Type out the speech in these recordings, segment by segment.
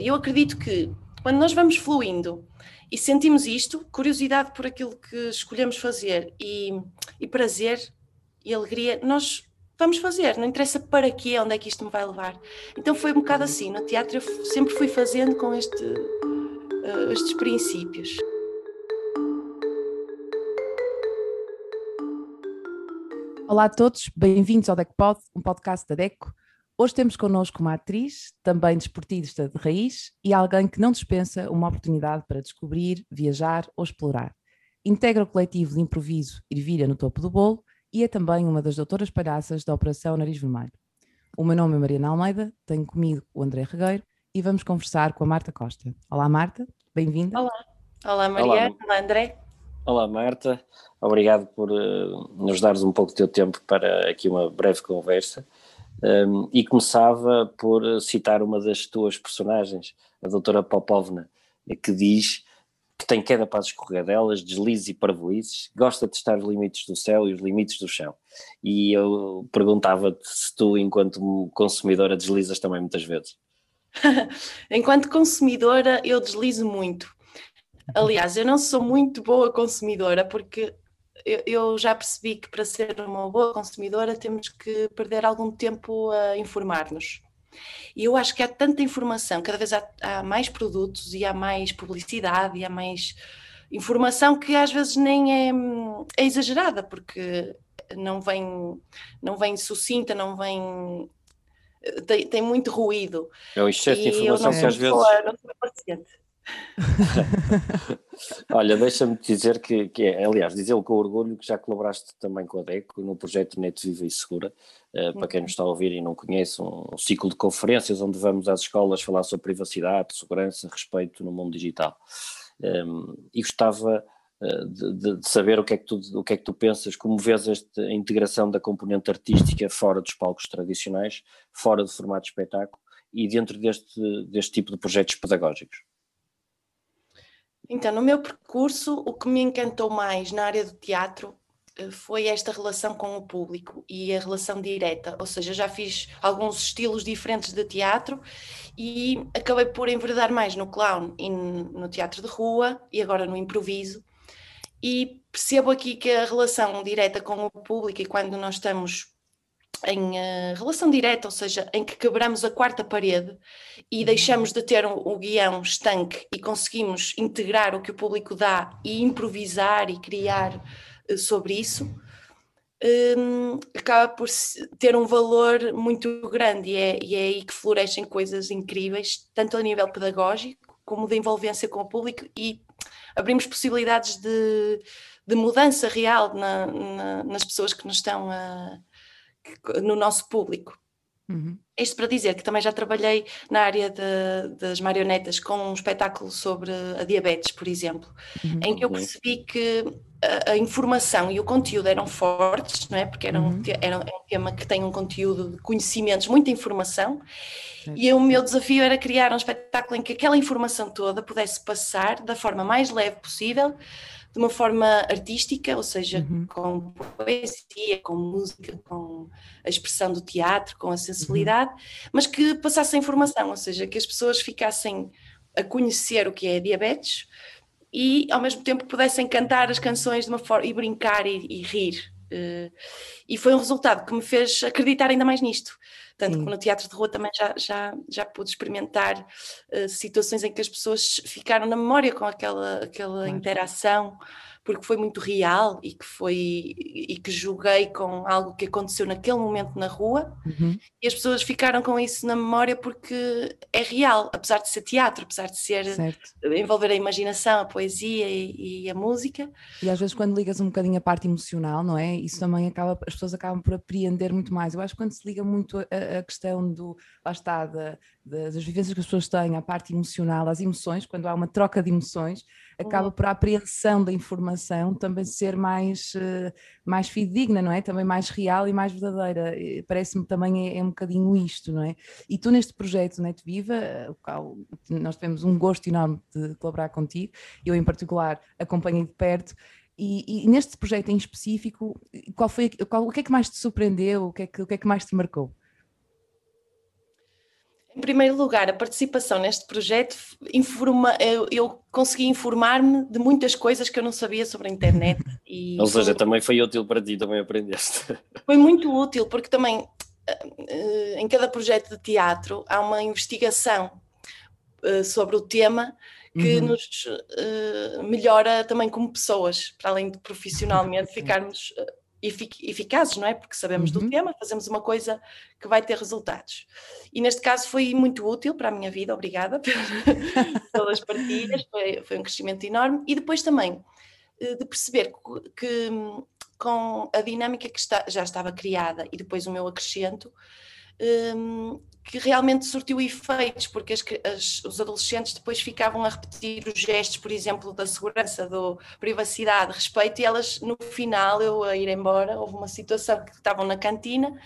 Eu acredito que quando nós vamos fluindo e sentimos isto, curiosidade por aquilo que escolhemos fazer e, e prazer e alegria, nós vamos fazer, não interessa para quê, onde é que isto me vai levar. Então foi um bocado assim, no teatro eu sempre fui fazendo com este, uh, estes princípios. Olá a todos, bem-vindos ao DECPOD, um podcast da DECO. Hoje temos connosco uma atriz, também desportista de raiz e alguém que não dispensa uma oportunidade para descobrir, viajar ou explorar. Integra o coletivo de improviso Ervilha no Topo do Bolo e é também uma das doutoras palhaças da Operação Nariz Vermelho. O meu nome é Mariana Almeida, tenho comigo o André Regueiro e vamos conversar com a Marta Costa. Olá Marta, bem-vinda. Olá. Olá Mariana, olá, olá André. Olá Marta, obrigado por uh, nos dares um pouco do teu tempo para aqui uma breve conversa. Um, e começava por citar uma das tuas personagens, a doutora Popovna, que diz que tem queda para as escorregadelas, deslizes e parvoízes, gosta de testar os limites do céu e os limites do chão. E eu perguntava-te se tu, enquanto consumidora, deslizas também muitas vezes. enquanto consumidora, eu deslizo muito. Aliás, eu não sou muito boa consumidora porque eu, eu já percebi que para ser uma boa consumidora temos que perder algum tempo a informar-nos. E eu acho que há tanta informação, cada vez há, há, mais produtos e há mais publicidade e há mais informação que às vezes nem é, é exagerada, porque não vem, não vem sucinta, não vem. Tem, tem muito ruído. É o excesso de informação que às vezes. paciente. Olha, deixa-me dizer que, que é, aliás, dizê-lo com orgulho que já colaboraste também com a DECO no projeto Net Viva e Segura, uh, para quem nos está a ouvir e não conhece, um, um, ciclo de conferências onde vamos às escolas falar sobre privacidade, segurança, respeito no mundo digital. Um, ehm, e gostava uh, de, de, saber o que, é que tu, o que é que tu pensas, como vês esta integração da componente artística fora dos palcos tradicionais, fora do formato de espetáculo e dentro deste, deste tipo de projetos pedagógicos. Então, no meu percurso, o que me encantou mais na área do teatro eh, foi esta relação com o público e a relação direta, ou seja, já fiz alguns estilos diferentes de teatro e acabei por enverdar mais no clown e no teatro de rua e agora no improviso. E percebo aqui que a relação direta com o público e quando nós estamos em uh, relação direta, ou seja, em que quebramos a quarta parede e uhum. deixamos de ter o, o guião estanque e conseguimos integrar o que o público dá e improvisar e criar uh, sobre isso, um, acaba por ter um valor muito grande e é, e é aí que florescem coisas incríveis, tanto a nível pedagógico como de envolvência com o público e abrimos possibilidades de, de mudança real na, na, nas pessoas que nos estão a no nosso público. Uhum. Isto para dizer que também já trabalhei na área de, das marionetas com um espetáculo sobre a diabetes, por exemplo, uhum. em que eu percebi que a, a, informação e o conteúdo eram fortes, não é? Porque era, uhum. um, era um tema que tem um conteúdo de conhecimentos, muita informação, e o meu desafio era criar um espetáculo em que aquela informação toda pudesse passar da forma mais leve possível de uma forma artística, ou seja, uhum. com poesia, com música, com a expressão do teatro, com a sensibilidade, uhum. mas que passasse a informação, ou seja, que as pessoas ficassem a conhecer o que é diabetes e ao mesmo tempo pudessem cantar as canções de uma forma e brincar e, e rir. Uh, e foi um resultado que me fez acreditar ainda mais nisto. Tanto Sim. que no teatro de rua também já, já, já pude experimentar uh, situações em que as pessoas ficaram na memória com aquela, aquela claro. interação porque foi muito real e que foi e que julguei com algo que aconteceu naquele momento na rua uhum. e as pessoas ficaram com isso na memória porque é real, apesar de ser teatro, apesar de ser certo. envolver a imaginação, a poesia e, e, a música. E às vezes quando ligas um bocadinho a parte emocional, não é? Isso também acaba, as pessoas acabam por apreender muito mais. Eu acho que quando se liga muito a, a questão do, lá está, da, das vivências que as pessoas têm, a parte emocional, as emoções, quando há uma troca de emoções, acaba por a apreensão da informação também ser mais, uh, mais fidedigna, não é? Também mais real e mais verdadeira. Parece-me também é, é, um bocadinho isto, não é? E tu neste projeto Net Viva, eh, o qual nós tivemos um gosto enorme de colaborar contigo, eu em particular acompanhei de perto, e, e, neste projeto em específico, qual foi, qual, o que é que mais te surpreendeu, o que é que, o que, é que mais te marcou? Em primeiro lugar, a participação neste projeto informa, eu, eu consegui informar-me de muitas coisas que eu não sabia sobre a internet. E Ou seja, foi, também foi útil para ti, também aprendeste. Foi muito útil, porque também eh, em cada projeto de teatro há uma investigação eh, sobre o tema que uhum. nos uh, melhora também como pessoas, para além de profissionalmente ficarmos eficazes, não é? Porque sabemos uhum. do tema, fazemos uma coisa que vai ter resultados. E neste caso foi muito útil para a minha vida, obrigada pelas partilhas, foi, foi um crescimento enorme. E depois também eh, de perceber que com a dinâmica que está, já estava criada e depois o meu acrescento, um, que realmente surtiu efeitos, porque as, as, os adolescentes depois ficavam a repetir os gestos, por exemplo, da segurança, da privacidade, respeito, e elas, no final, eu a ir embora, houve uma situação que estavam na cantina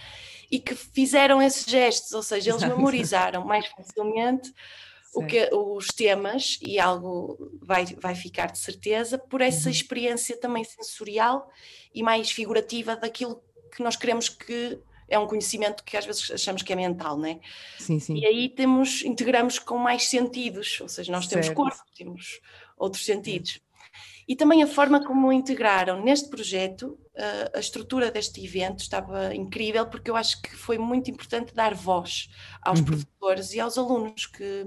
e que fizeram esses gestos, ou seja, eles memorizaram mais facilmente o que, os temas e algo vai, vai ficar de certeza por essa uhum. experiência também sensorial e mais figurativa daquilo que nós queremos que é um conhecimento que às vezes achamos que é mental, não é? Sim, sim. E aí temos, integramos com mais sentidos, ou seja, nós temos certo. corpo, temos outros sentidos. E também a forma como integraram neste projeto, a estrutura deste evento estava incrível, porque eu acho que foi muito importante dar voz aos uhum. professores e aos alunos que,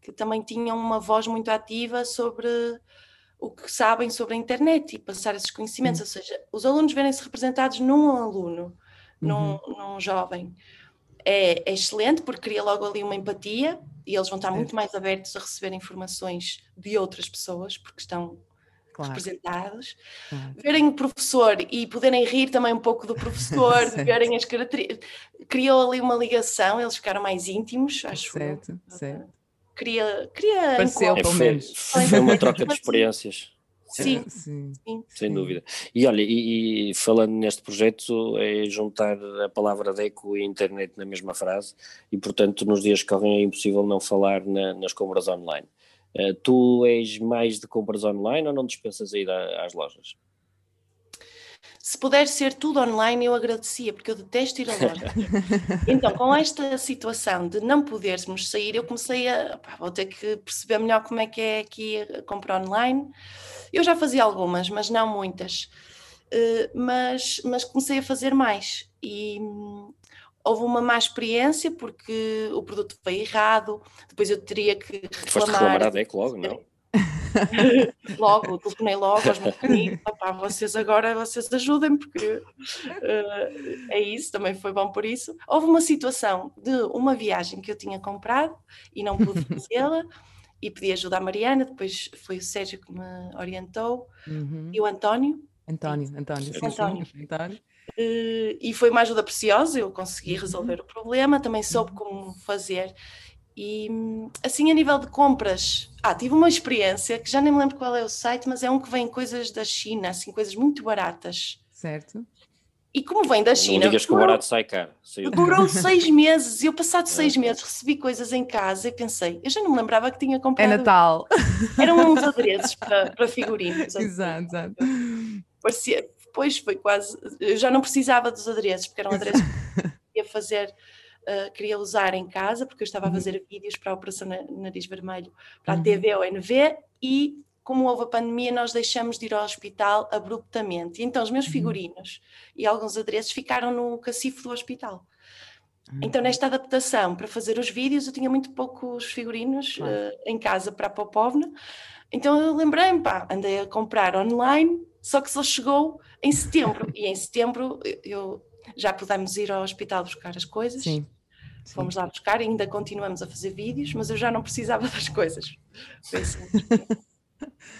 que também tinham uma voz muito ativa sobre o que sabem sobre a internet e passar esses conhecimentos, uhum. ou seja, os alunos verem-se representados num aluno, num, uhum. num jovem. É, é, excelente porque cria logo ali uma empatia e eles vão estar muito mais abertos a receber informações de outras pessoas porque estão claro. representados. Claro. Verem o professor e poderem rir também um pouco do professor, verem as características. Criou ali uma ligação, eles ficaram mais íntimos, acho. Certo, certo. Queria, queria Pareceu, pelo menos. Foi uma troca de experiências. Sim, sim, sim, sem dúvida. E olha, e, e, falando neste projeto, é juntar a palavra DECO e internet na mesma frase, e portanto, nos dias que correm é impossível não falar na, nas compras online. Uh, tu és mais de compras online ou não dispensas a ir às lojas? Se puder ser tudo online, eu agradecia, porque eu detesto ir à loja. então, com esta situação de não podermos sair, eu comecei a. Pá, vou ter que perceber melhor como é que é aqui a compra online. Eu já fazia algumas, mas não muitas. Uh, mas, mas comecei a fazer mais. E hum, houve uma má experiência porque o produto veio errado, depois eu teria que reclamar. Foste reclamar a DEC logo, não? logo, telefonei logo aos meus amigos, vocês agora, vocês ajudem, porque uh, é isso, também foi bom por isso. Houve uma situação de uma viagem que eu tinha comprado e não pude fazê-la, e pedi ajuda à Mariana, depois foi o Sérgio que me orientou, uhum. e o António. António, António, sim, António. Sim, António. Uh, e foi uma ajuda preciosa, eu consegui uhum. resolver uhum. o problema, também soube como fazer. E assim, a nível de compras, ah, tive uma experiência que já nem me lembro qual é o site, mas é um que vem coisas da China, assim, coisas muito baratas. Certo. E como vem da China. Não digas que o barato sai caro. Durou seis meses e eu, passado seis é. meses, recebi coisas em casa e pensei, eu já não me lembrava que tinha comprado. É Natal. Eram uns adereços para, para figurinos. Exato, exato. Parecia, depois foi quase. Eu já não precisava dos adereços, porque eram adereços que ia fazer. Uh, queria usar em casa, porque eu estava a uhum. fazer vídeos para a Operação Nariz Vermelho, para a uhum. TV ou NV, e como houve a pandemia, nós deixamos de ir ao hospital abruptamente. Então os meus uhum. figurinos e alguns adereços ficaram no cacifo do hospital. Então, nesta adaptação para fazer os vídeos, eu tinha muito poucos figurinos uh, em casa para a Popovna. Então, eu lembrei-me, pá, andei a comprar online, só que só chegou em setembro. e em setembro eu já pudemos ir ao hospital buscar as coisas. Sim. Sim. Fomos lá buscar, ainda continuamos a fazer vídeos, mas eu já não precisava das coisas. Foi assim.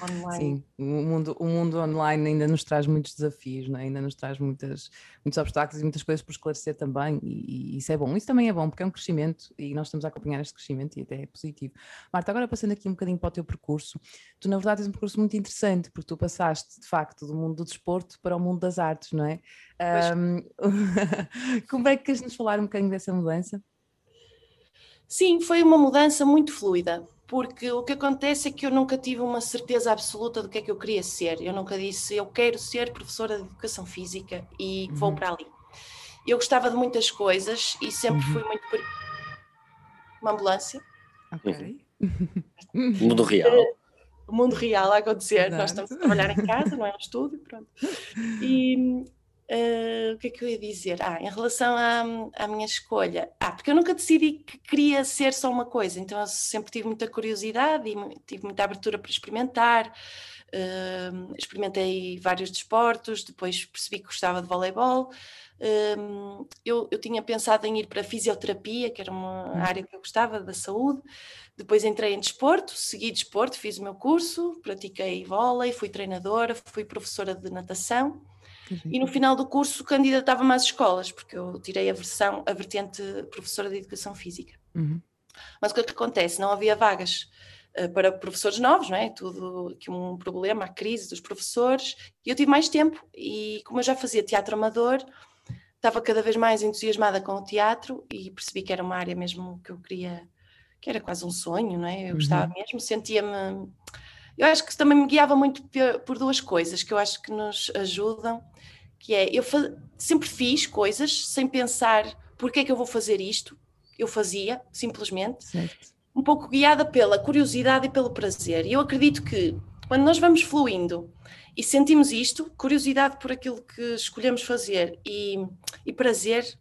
Online. Sim, o mundo, o mundo online ainda nos traz muitos desafios, é? ainda nos traz muitas, muitos obstáculos e muitas coisas por esclarecer também, e, e, isso é bom. Isso também é bom, porque é um crescimento e nós estamos a acompanhar este crescimento e até é positivo. Marta, agora passando aqui um bocadinho para o teu percurso, tu na verdade tens um percurso muito interessante, porque tu passaste de facto do mundo do desporto para o mundo das artes, não é? Um, como é que queres nos falar um bocadinho dessa mudança? Sim, foi uma mudança muito fluida porque o que acontece é que eu nunca tive uma certeza absoluta do que é que eu queria ser. Eu nunca disse eu quero ser professora de educação física e uhum. vou para ali. Eu gostava de muitas coisas e sempre uhum. fui muito uma ambulância. Ok. Mundo real. O mundo real a acontecer, Exato. nós estamos a trabalhar em casa, não é um estúdio, pronto. E eh, o que é que eu ia dizer? Ah, em relação à, à minha escolha, ah, porque eu nunca decidi que queria ser só uma coisa, então eu sempre tive muita curiosidade e tive muita abertura para experimentar. eh, experimentei vários desportos, depois percebi que gostava de voleibol. Hum, eu, eu tinha pensado em ir para a fisioterapia, que era uma Hum. área que eu gostava, da saúde. Depois entrei em desporto, segui desporto, fiz o meu curso, pratiquei vôlei, fui treinadora, fui professora de natação. E no final do curso candidatava-me às escolas, porque eu tirei a versão, a vertente professora de educação física. Uhum. Mas o que é que acontece? Não havia vagas eh, para professores novos, não é? Tudo que um problema, a crise dos professores. E eu tive mais tempo e como eu já fazia teatro amador, estava cada vez mais entusiasmada com o teatro e percebi que era uma área mesmo que eu queria, que era quase um sonho, não é? Eu gostava mesmo, sentia-me. Eu acho que também me guiava muito por duas coisas que eu acho que nos ajudam, que é eu sempre fiz coisas sem pensar porque é que eu vou fazer isto. Eu fazia, simplesmente Certo. um pouco guiada pela curiosidade e pelo prazer. E eu acredito que quando nós vamos fluindo e sentimos isto, curiosidade por aquilo que escolhemos fazer e, e prazer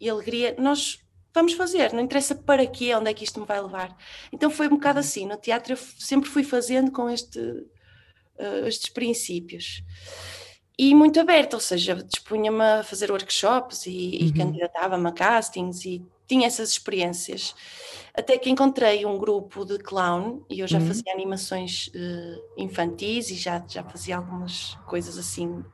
e alegria, nós vamos fazer, não interessa para quê, onde é que isto me vai levar. Então foi um bocado assim, no teatro eu sempre fui fazendo com este, eh, estes princípios. E muito aberta, ou seja, dispunha-me a fazer workshops e, e Uhum. candidatava-me a castings e tinha essas experiências. Até que encontrei um grupo de clown e eu já Uhum. fazia animações eh, infantis e já, já fazia algumas coisas assim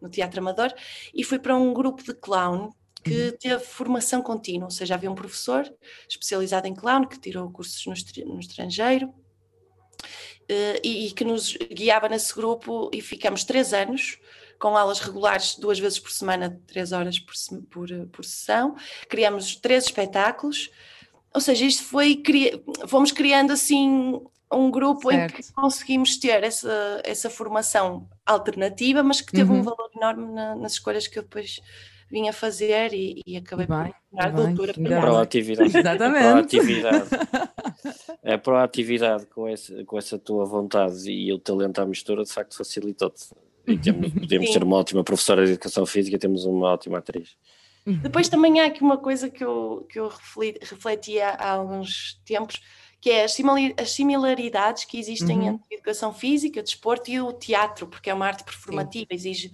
no teatro amador e fui para um grupo de clown que teve formação contínua, ou seja, havia um professor especializado em clown que tirou cursos no, no estrangeiro eh, e, e que nos guiava nesse grupo e ficamos três anos com aulas regulares duas vezes por semana, três horas por, por, por sessão. Criamos três espetáculos, ou seja, isto foi, cri- fomos criando assim um grupo em que Certo. conseguimos ter essa, essa formação alternativa, mas que teve Uhum. um valor enorme na- nas escolhas que eu depois vim a fazer e, e acabei E bem, por bem, doutora bem. Proatividade. Exatamente. Proatividade. A proatividade com essa, com essa tua vontade e o talento à mistura, de facto, facilitou-te. E temos, podemos Sim. ter uma ótima professora de educação física, temos uma ótima atriz. Depois também há aqui uma coisa que eu, que eu refletia há alguns tempos, que é as, similaridades que existem Uhum. entre a educação física, desporto e o teatro, porque é uma arte performativa, exige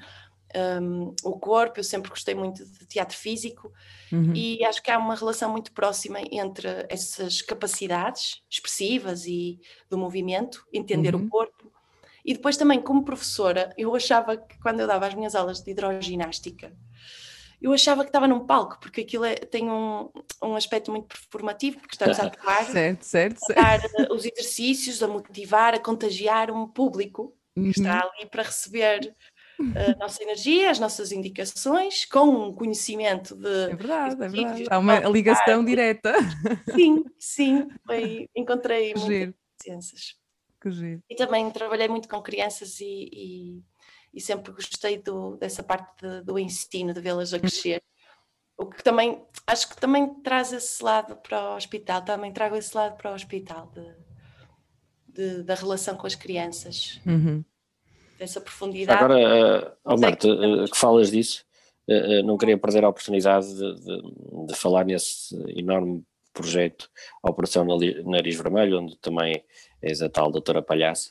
um, o corpo, eu sempre gostei muito de teatro físico Uhum. e acho que há uma relação muito próxima entre essas capacidades expressivas e do movimento, entender Uhum. o corpo. E depois também, como professora, eu achava que quando eu dava as minhas aulas de hidroginástica, eu achava que estava num palco, porque aquilo é- tem um, um aspecto muito performativo, porque estamos a atuar, Certo, certo, a certo. dar eh, os exercícios, a motivar, a contagiar um público que Uhum. está ali para receber a nossa energia, as nossas indicações, com um conhecimento de. É verdade, é verdade. Há uma ligação direta. Sim, sim, foi- encontrei Que muitas licenças. que giro. E também trabalhei muito com crianças e, e- e sempre gostei do- dessa parte de- do ensino, de vê-las a crescer. O que também, acho que também traz esse lado para o hospital, também trago esse lado para o hospital, de- de- da relação com as crianças, Uhum. Dessa profundidade. Agora, uh, oh Marta, uh, que falas disso, uh, não queria perder a oportunidade de, de- de falar nesse enorme projeto, a Operação Nariz Vermelho, onde também és a tal doutora Palhaça,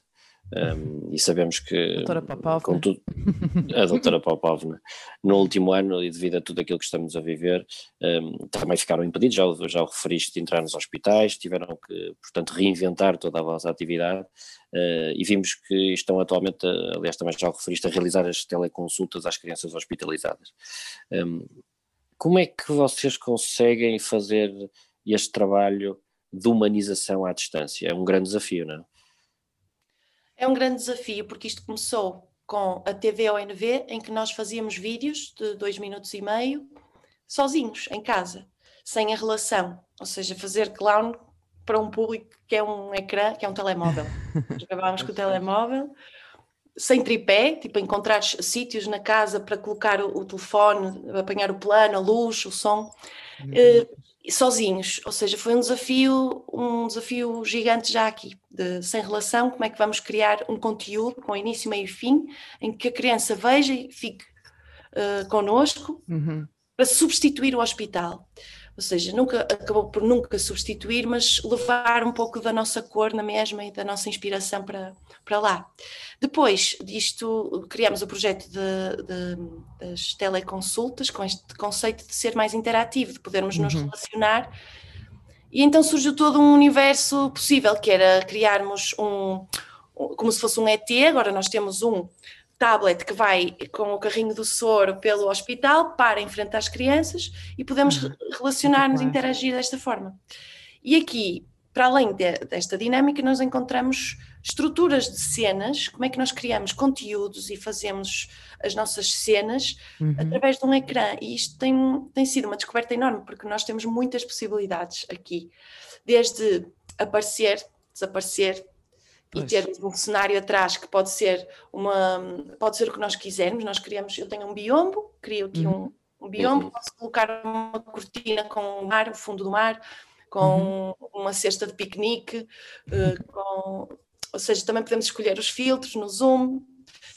um, e sabemos que Doutora Popovna. com tudo, a doutora Popovna, no último ano e devido a tudo aquilo que estamos a viver, um, também ficaram impedidos, já, o- já o referiste, de entrar nos hospitais, tiveram que, portanto, reinventar toda a vossa atividade uh, e vimos que estão atualmente, aliás também já o referiste, a realizar as teleconsultas às crianças hospitalizadas. Um, como é que vocês conseguem fazer este trabalho de humanização à distância? É um grande desafio, não é? É um grande desafio, porque isto começou com a TV ONV, em que nós fazíamos vídeos de dois minutos e meio, sozinhos, em casa, sem a relação. Ou seja, fazer clown para um público que é um ecrã, que é um telemóvel. Nós Gravávamos com o telemóvel, sem tripé, tipo encontrar sítios na casa para colocar o, o telefone, apanhar o plano, a luz, o som. Eh, sozinhos, ou seja, foi um desafio, um desafio gigante já aqui, de, sem relação, como é que vamos criar um conteúdo com início, meio e fim, em que a criança veja e fique uh, connosco uhum. para substituir o hospital ou seja, nunca acabou por nunca substituir, mas levar um pouco da nossa cor na mesma e da nossa inspiração para, para lá. Depois disto, criamos o projeto de, de, das teleconsultas, com este conceito de ser mais interativo, de podermos uhum. nos relacionar. E então surgiu todo um universo possível, que era criarmos um, como se fosse um ET, agora nós temos um tablet que vai com o carrinho do soro pelo hospital para enfrentar as crianças e podemos uhum. relacionar-nos e interagir desta forma. E aqui, para além de, desta dinâmica, nós encontramos estruturas de cenas, como é que nós criamos conteúdos e fazemos as nossas cenas uhum. através de um ecrã. E isto tem, tem sido uma descoberta enorme, porque nós temos muitas possibilidades aqui, desde aparecer, desaparecer, e termos um cenário atrás que pode ser uma pode ser o que nós quisermos. Nós criamos, eu tenho um biombo, crio aqui uhum. um, um biombo, uhum. posso colocar uma cortina com o mar, o fundo do mar, com uhum. uma cesta de piquenique, uh, com, ou seja, também podemos escolher os filtros no zoom,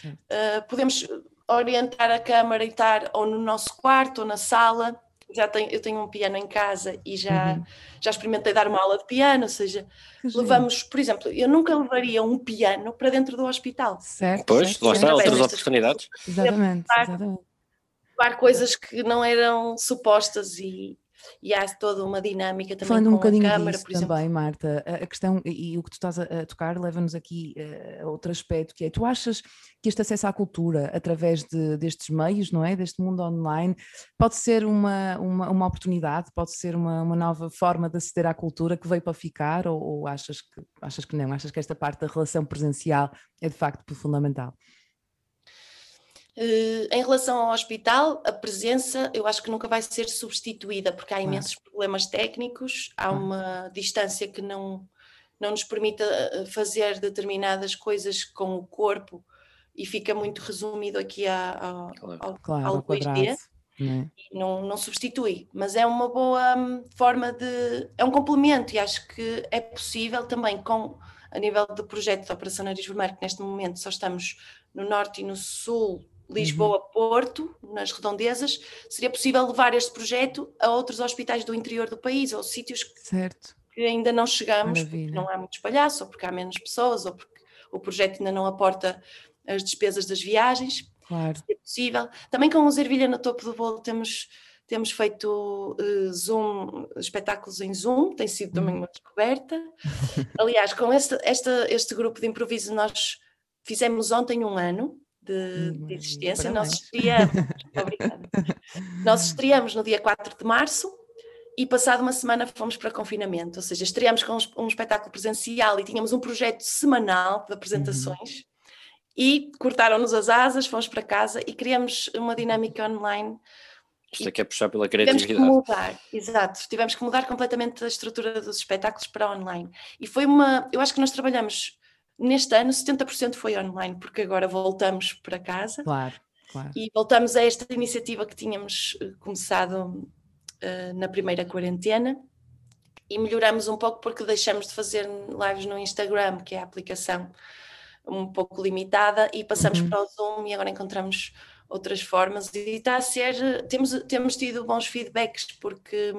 uh, podemos orientar a câmara e estar ou no nosso quarto ou na sala já tenho, eu tenho um piano em casa e já, uhum. já experimentei dar uma aula de piano, ou seja, levamos, por exemplo, eu nunca levaria um piano para dentro do hospital. Certo. Pois, certo, lá está, outras oportunidades. Exatamente, exatamente. Levar coisas que não eram supostas e, e há toda uma dinâmica também Falando com um bocadinho a câmara, disso também, Marta, a questão e, o que tu estás a, a tocar leva-nos aqui a outro aspecto, que é, tu achas que este acesso à cultura através de, destes meios, não é, deste mundo online, pode ser uma, uma, uma oportunidade, pode ser uma, uma nova forma de aceder à cultura que veio para ficar ou, ou achas, que, achas que não, achas que esta parte da relação presencial é de facto fundamental? Uh, em relação ao hospital, a presença eu acho que nunca vai ser substituída, porque há imensos problemas técnicos, há uma distância que não, não nos permite eh, fazer determinadas coisas com o corpo e fica muito resumido aqui a, a, claro. ao, claro, ao 2D. Né? Não, não substitui, mas é uma boa hum, forma de. É um complemento e acho que é possível também com a nível do projeto da Operação Nariz Vermelho, que neste momento só estamos no norte e no sul Lisboa-Porto, uhum. nas redondezas, seria possível levar este projeto a outros hospitais do interior do país ou sítios certo. que ainda não chegamos, Maravilha. porque não há muito espaço, ou porque há menos pessoas, ou porque o projeto ainda não aporta as despesas das viagens. Claro. Seria possível. Também com o Zervilha no topo do bolo temos temos feito uh, Zoom, espetáculos em Zoom, tem sido também uhum. uma descoberta. Aliás, com este, este, este grupo de improviso, nós fizemos ontem um ano, de, de existência. Nós estreamos, nós estreamos no dia 4 de março e passado uma semana fomos para confinamento, ou seja, estreamos com um, um espetáculo presencial e tínhamos um projeto semanal de apresentações uhum. e cortaram-nos as asas, fomos para casa e criamos uma dinâmica online. Isto é que é puxar pela criatividade. Tivemos que mudar, exato, tivemos que mudar completamente a estrutura dos espetáculos para online. E foi uma, eu acho que nós trabalhamos Neste ano, 70% foi online, porque agora voltamos para casa. Claro, claro. E voltamos a esta iniciativa que tínhamos eh, começado uh, na primeira quarentena e melhoramos um pouco porque deixamos de fazer lives no Instagram, que é a aplicação um pouco limitada, e passamos uhum. para o Zoom e agora encontramos outras formas e está a ser, temos, temos tido bons feedbacks porque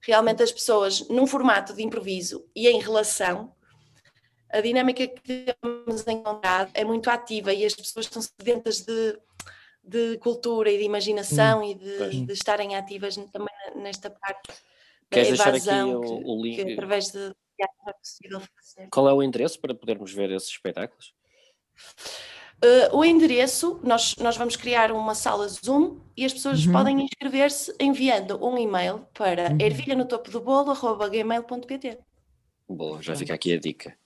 realmente as pessoas num formato de improviso e em relação a dinâmica que temos encontrado é muito ativa e as pessoas estão sedentas de, de cultura e de imaginação hum, e de, de, estarem ativas também nesta parte Queres da evasão deixar aqui o, o link? Que, através de é possível fazer. Qual é o endereço para podermos ver esses espetáculos? Uh, o endereço, nós, nós vamos criar uma sala Zoom e as pessoas uhum. podem inscrever-se enviando um e-mail para uhum. ervilha no topo do bolo.gmail.pt Boa, já fica aqui a dica.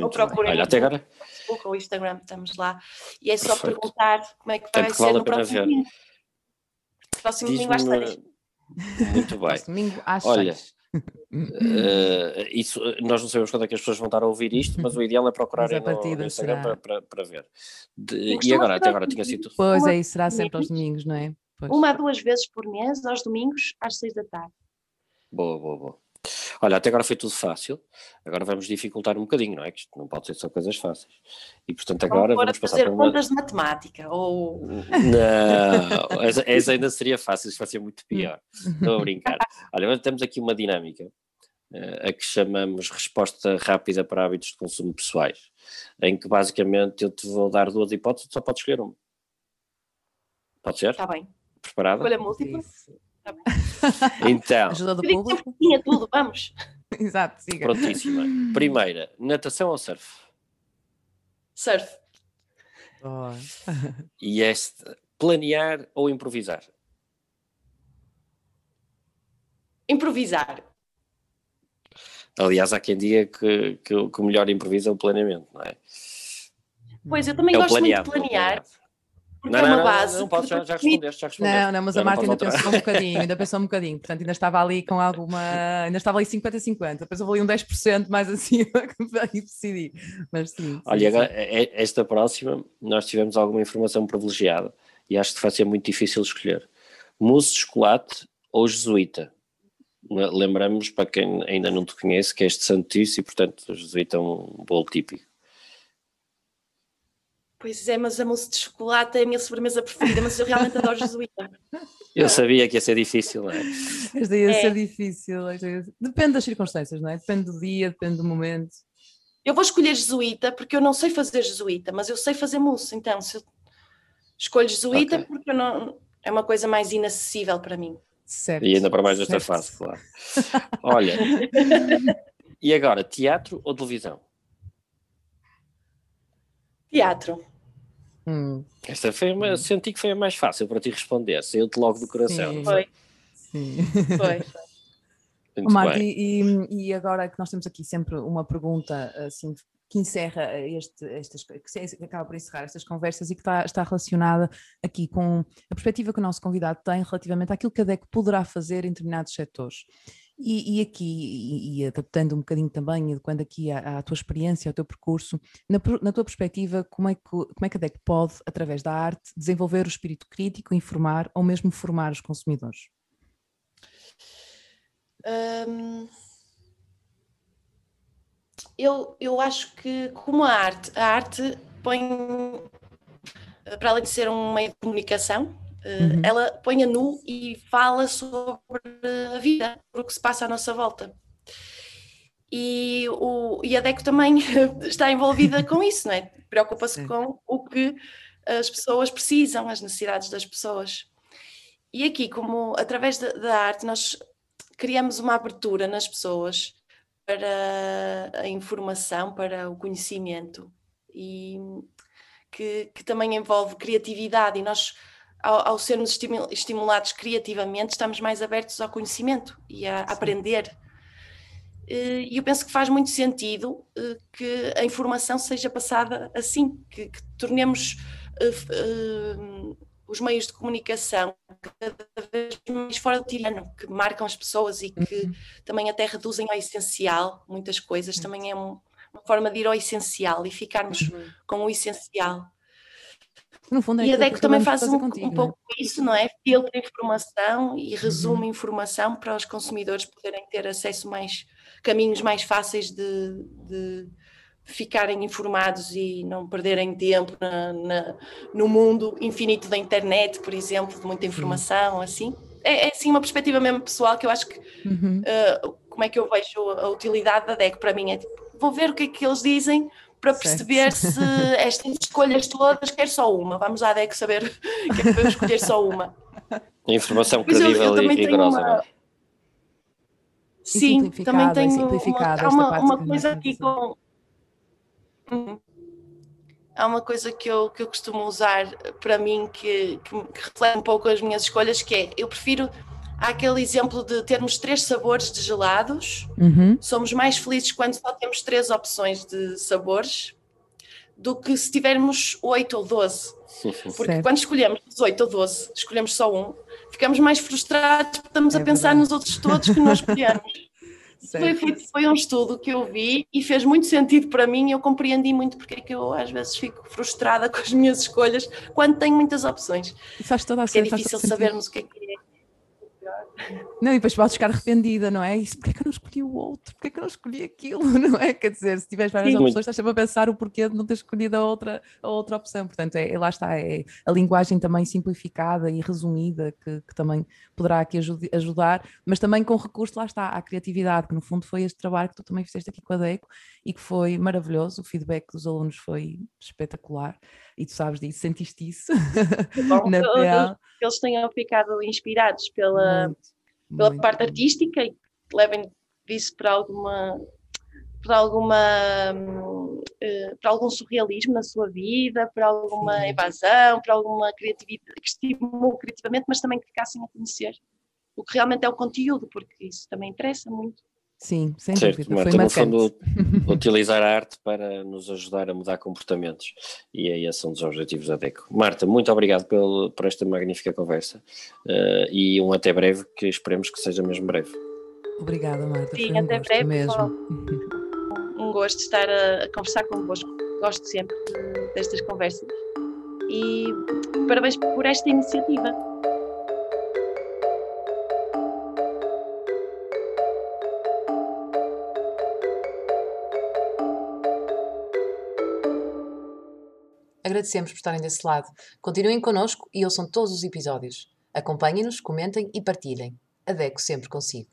Ou procurem Olha, até agora... Facebook ou Instagram, estamos lá. E é só Perfeito. perguntar como é que vai Tanto ser vale no próximo domingo. Próximo domingo às seis. Muito bem. domingo às Olha, Uh, isso, nós não sabemos quando é que as pessoas vão estar a ouvir isto, mas o ideal é procurar no, no Instagram para, para, para, ver. De, e agora, até agora tinha sido. Pois é, isso será sempre aos domingos, não é? Pois. Uma a duas vezes por mês, aos domingos, às seis da tarde. Boa, boa, boa. Olha, até agora foi tudo fácil, agora vamos dificultar um bocadinho, não é? Que isto não pode ser só coisas fáceis. E portanto agora vamos, vamos passar para uma... contas de matemática ou... Não, essa, essa, ainda seria fácil, isto vai ser muito pior. Estou a brincar. Olha, temos aqui uma dinâmica, uh, a que chamamos resposta rápida para hábitos de consumo pessoais, em que basicamente eu te vou dar duas hipóteses, só podes escolher uma. Pode ser? Está bem. Preparada? Escolha múltipla. Tá então. Ajuda do público. Tinha tudo, vamos. Exato, siga. Prontíssima. Primeira, natação ou surf? Surf. Oh. E este, planear ou improvisar? Improvisar. Aliás, há quem diga que, que, que o melhor improvisa é o planeamento, não é? Pois, eu também é gosto muito de planear. Porque não, é uma não, base. Não, não podes, já, já respondeste, já respondeste. Não, não, mas a Marta ainda pensou um bocadinho, ainda pensou um bocadinho, portanto ainda estava ali com alguma, ainda estava ali 50-50, depois houve ali um 10% mais acima e decidi, mas sim. Olha, sim, agora, sim. É, é, esta próxima, nós tivemos alguma informação privilegiada e acho que vai ser muito difícil escolher. Mousse de chocolate ou jesuíta? Lembramos, para quem ainda não te conhece, que és de Santíssimo e, portanto, o jesuíta é um bolo típico. Pois é, mas a mousse de chocolate é a minha sobremesa preferida, mas eu realmente adoro jesuíta. Eu sabia que ia ser difícil, não é? Esta ia é. ser difícil. Depende das circunstâncias, não é? Depende do dia, depende do momento. Eu vou escolher jesuíta porque eu não sei fazer jesuíta, mas eu sei fazer mousse, então se eu escolho jesuíta okay. porque não, é uma coisa mais inacessível para mim. Certo. E ainda para mais nesta fase, claro. Olha, e agora, teatro ou televisão? Teatro. Hum. Esta foi uma, senti que foi a mais fácil para ti responder, saiu-te logo do coração. Sim. Foi. Sim. Foi. Muito Marta, e, e agora que nós temos aqui sempre uma pergunta assim que encerra este, estas, que acaba por encerrar estas conversas e que está, está relacionada aqui com a perspectiva que o nosso convidado tem relativamente àquilo que a DEC poderá fazer em determinados setores. E, e aqui, e, e, adaptando um bocadinho também, adequando aqui à, à, tua experiência, ao teu percurso, na, na, tua perspectiva, como é, que, como é que a DEC pode, através da arte, desenvolver o espírito crítico, informar ou mesmo formar os consumidores? Hum, eu, eu acho que, como a arte, a arte põe, para além de ser um meio de comunicação, Uhum. Ela põe a nu e fala sobre a vida, sobre o que se passa à nossa volta. E, o, e a DECO também está envolvida com isso, não é? Preocupa-se com o que as pessoas precisam, as necessidades das pessoas. E aqui, como através da, da arte, nós criamos uma abertura nas pessoas para a informação, para o conhecimento e que, que também envolve criatividade e nós ao, ao sermos estimulados criativamente, estamos mais abertos ao conhecimento e a Sim. aprender. E eu penso que faz muito sentido eh, que a informação seja passada assim, que, que tornemos uh, uh, os meios de comunicação cada vez mais fora do tirano, que marcam as pessoas e que uhum. também até reduzem ao essencial, muitas coisas, também é um, uma forma de ir ao essencial e ficarmos uhum. com o essencial. No fundo, é e a DECO também faz um, contigo, um pouco é? isso, não é? Filtra informação e resume Uhum. informação para os consumidores poderem ter acesso mais caminhos mais fáceis de, de ficarem informados e não perderem tempo na, na- no mundo infinito da internet, por exemplo, de muita informação, assim. É, é assim uma perspectiva mesmo pessoal que eu acho que Uhum. uh, como é que eu vejo a utilidade da DEC para mim é tipo, vou ver o que é que eles dizem para Certo. perceber se estas escolhas todas quer só uma. Vamos à DEC saber que é para escolher só uma. Informação Pois eu- eu credível e rigorosa, uma- é? Sim, simplificada, também tenho uma, simplificada há esta uma, parte uma que coisa nós aqui com Uhum. há uma coisa que eu, que eu costumo usar para mim que, que, que reflete um pouco as minhas escolhas, que é eu prefiro há aquele exemplo de termos três sabores de gelados Uhum. somos mais felizes quando só temos três opções de sabores do que se tivermos oito ou doze. Porque Certo. quando escolhemos 18 ou 12, escolhemos só um, ficamos mais frustrados porque estamos É a pensar verdade. nos outros todos que não escolhemos. Foi, foi, um estudo que eu vi e fez muito sentido para mim e eu compreendi muito porque é que eu às vezes fico frustrada com as minhas escolhas quando tenho muitas opções. E Faz toda a é difícil sentido. sabermos o que é que é. Não, e depois podes ficar arrependida, não é? Isso, porque é que eu não escolhi o outro? Porque é que eu não escolhi aquilo, não é? Quer dizer, se tiveres várias Sim. opções, estás sempre a pensar o porquê de não ter escolhido a outra, a outra opção. Portanto, é, lá está, é a linguagem também simplificada e resumida que, que também poderá aqui ajudar, mas também com recurso, lá está, à criatividade, que no fundo foi este trabalho que tu também fizeste aqui com a DECO e que foi maravilhoso. O feedback dos alunos foi espetacular e tu sabes disso, sentiste isso Bom, na pele. Eles tenham ficado inspirados pela, muito, pela muito parte artística e levem disso para alguma para alguma uh, para algum surrealismo na sua vida, para alguma Sim. evasão, para alguma criatividade que estimulou criativamente, mas também que ficassem a conhecer o que realmente é o conteúdo, porque isso também interessa muito. Sim, sem certo, dúvida. Marta, Foi no fundo, utilizar a arte para nos ajudar a mudar comportamentos e é esse um dos objetivos da DECO. Marta, muito obrigado pelo, por esta magnífica conversa uh, e um até breve, que esperemos que seja mesmo breve. Obrigada, Marta. Sim, um até breve. Mesmo. Um gosto de estar a, a conversar convosco. Gosto sempre destas conversas. E parabéns por esta iniciativa. Agradecemos por estarem desse lado. Continuem connosco e ouçam todos os episódios. Acompanhem-nos, comentem e partilhem. Adeco sempre consigo.